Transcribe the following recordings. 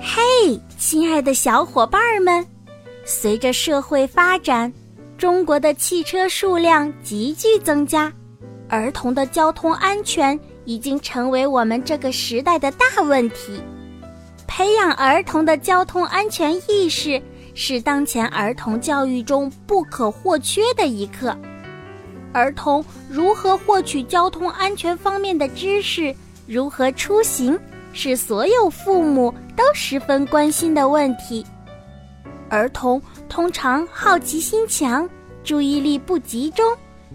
嘿，亲爱的小伙伴们，随着社会发展，中国的汽车数量急剧增加，儿童的交通安全已经成为我们这个时代的大问题。培养儿童的交通安全意识。是当前儿童教育中不可或缺的一课。儿童如何获取交通安全方面的知识，如何出行，是所有父母都十分关心的问题。儿童通常好奇心强，注意力不集中，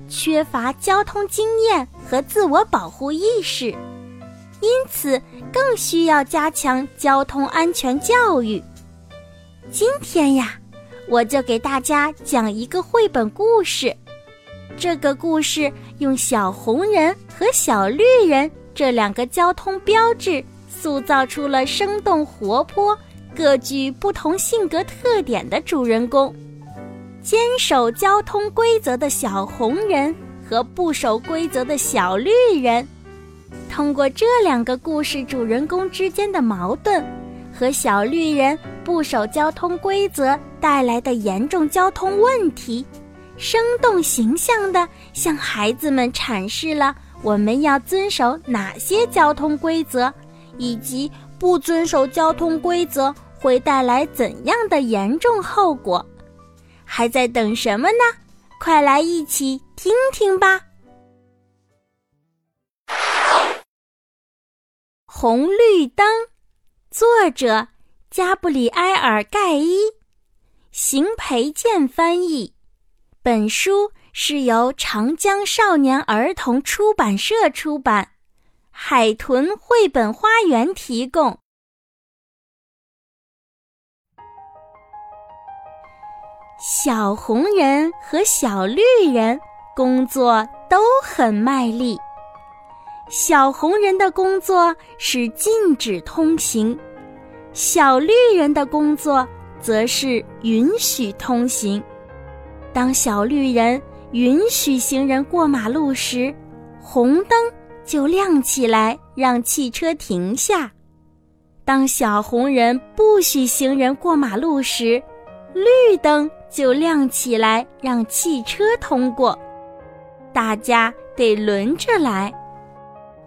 缺乏交通经验和自我保护意识，因此更需要加强交通安全教育。今天呀，我就给大家讲一个绘本故事。这个故事用小红人和小绿人这两个交通标志，塑造出了生动活泼、各具不同性格特点的主人公。坚守交通规则的小红人和不守规则的小绿人，通过这两个故事主人公之间的矛盾和小绿人。不守交通规则带来的严重交通问题，生动形象地向孩子们阐释了我们要遵守哪些交通规则，以及不遵守交通规则会带来怎样的严重后果。还在等什么呢？快来一起听听吧！红绿灯，作者。加布里埃尔·盖伊，邢培建翻译。本书是由长江少年儿童出版社出版，海豚绘本花园提供。小红人和小绿人工作都很卖力。小红人的工作是禁止通行。小绿人的工作则是允许通行。当小绿人允许行人过马路时，红灯就亮起来，让汽车停下；当小红人不许行人过马路时，绿灯就亮起来，让汽车通过。大家得轮着来。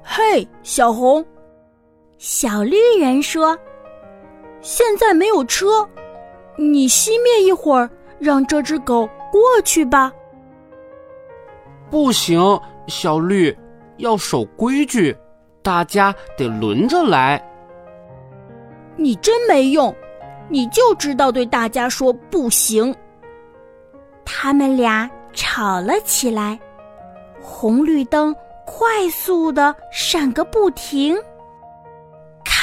嘿，小红，小绿人说。现在没有车，你熄灭一会儿，让这只狗过去吧。不行，小绿，要守规矩，大家得轮着来。你真没用，你就知道对大家说不行。他们俩吵了起来，红绿灯快速的闪个不停，咔。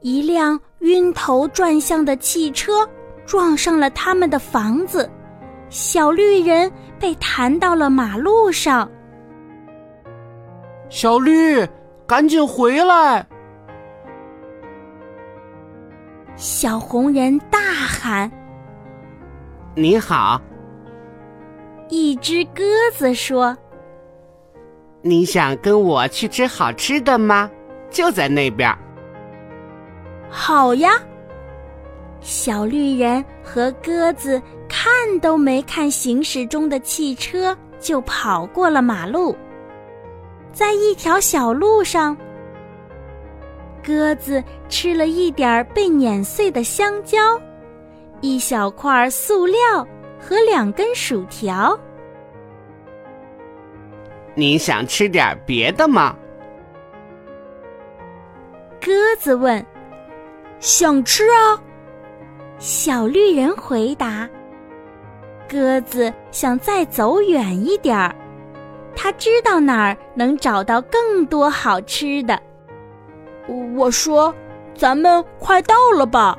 一辆晕头转向的汽车撞上了他们的房子，小绿人被弹到了马路上。小绿，赶紧回来！小红人大喊：“你好！”一只鸽子说：“你想跟我去吃好吃的吗？就在那边。”好呀，小绿人和鸽子看都没看行驶中的汽车，就跑过了马路。在一条小路上，鸽子吃了一点被碾碎的香蕉，一小块塑料和两根薯条。你想吃点别的吗？鸽子问。想吃啊！小绿人回答。鸽子想再走远一点儿，他知道哪儿能找到更多好吃的。我说：“咱们快到了吧？”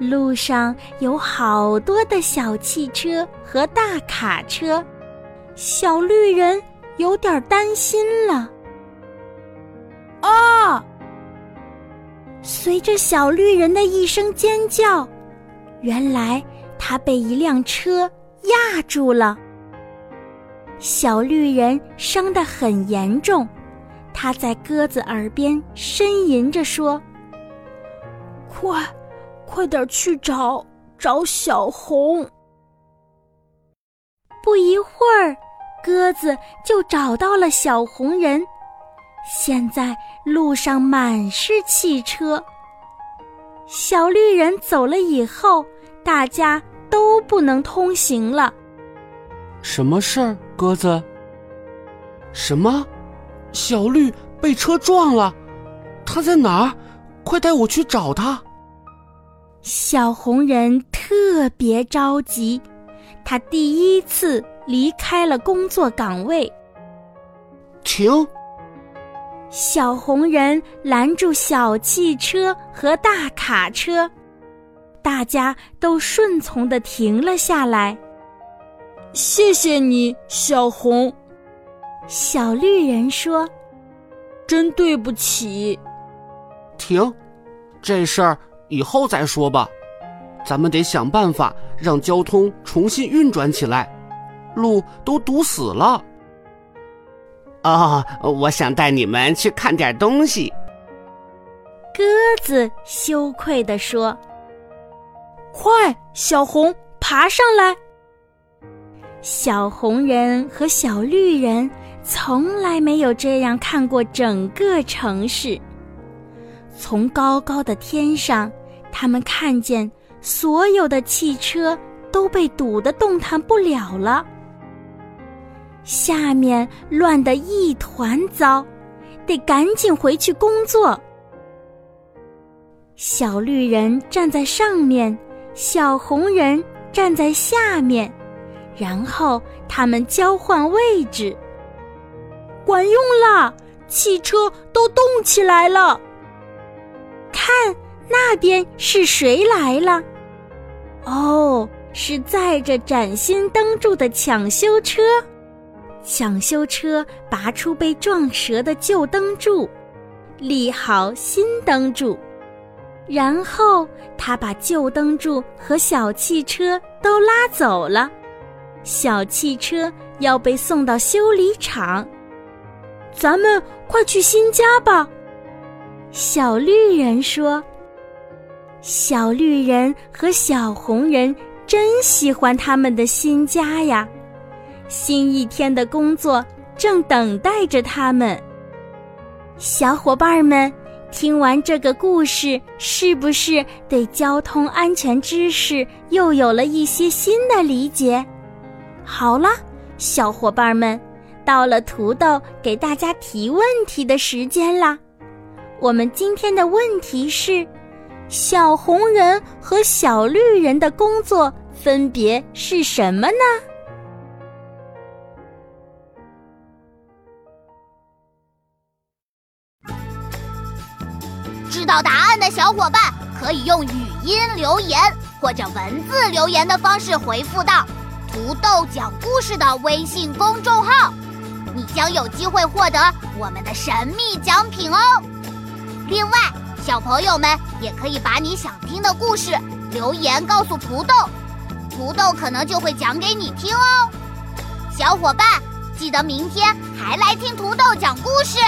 路上有好多的小汽车和大卡车，小绿人有点担心了。啊！随着小绿人的一声尖叫，原来他被一辆车压住了。小绿人伤得很严重，他在鸽子耳边呻吟着说：“快！”快点去找找小红！不一会儿，鸽子就找到了小红人。现在路上满是汽车，小绿人走了以后，大家都不能通行了。什么事儿，鸽子？什么？小绿被车撞了？他在哪儿？快带我去找他！小红人特别着急，他第一次离开了工作岗位。停！小红人拦住小汽车和大卡车，大家都顺从的停了下来。谢谢你，小红。小绿人说：“真对不起。”停！这事儿。以后再说吧，咱们得想办法让交通重新运转起来，路都堵死了。哦，我想带你们去看点东西。鸽子羞愧地说：“快，小红，爬上来！”小红人和小绿人从来没有这样看过整个城市。从高高的天上，他们看见所有的汽车都被堵得动弹不了了。下面乱得一团糟，得赶紧回去工作。小绿人站在上面，小红人站在下面，然后他们交换位置。管用了，汽车都动起来了。看，那边是谁来了？哦，是载着崭新灯柱的抢修车。抢修车拔出被撞折的旧灯柱，立好新灯柱，然后他把旧灯柱和小汽车都拉走了。小汽车要被送到修理厂。咱们快去新家吧。小绿人说：“小绿人和小红人真喜欢他们的新家呀，新一天的工作正等待着他们。”小伙伴们，听完这个故事，是不是对交通安全知识又有了一些新的理解？好了，小伙伴们，到了土豆给大家提问题的时间啦。我们今天的问题是：小红人和小绿人的工作分别是什么呢？知道答案的小伙伴可以用语音留言或者文字留言的方式回复到“土豆讲故事”的微信公众号，你将有机会获得我们的神秘奖品哦。另外，小朋友们也可以把你想听的故事留言告诉土豆，土豆可能就会讲给你听哦。小伙伴，记得明天还来听土豆讲故事。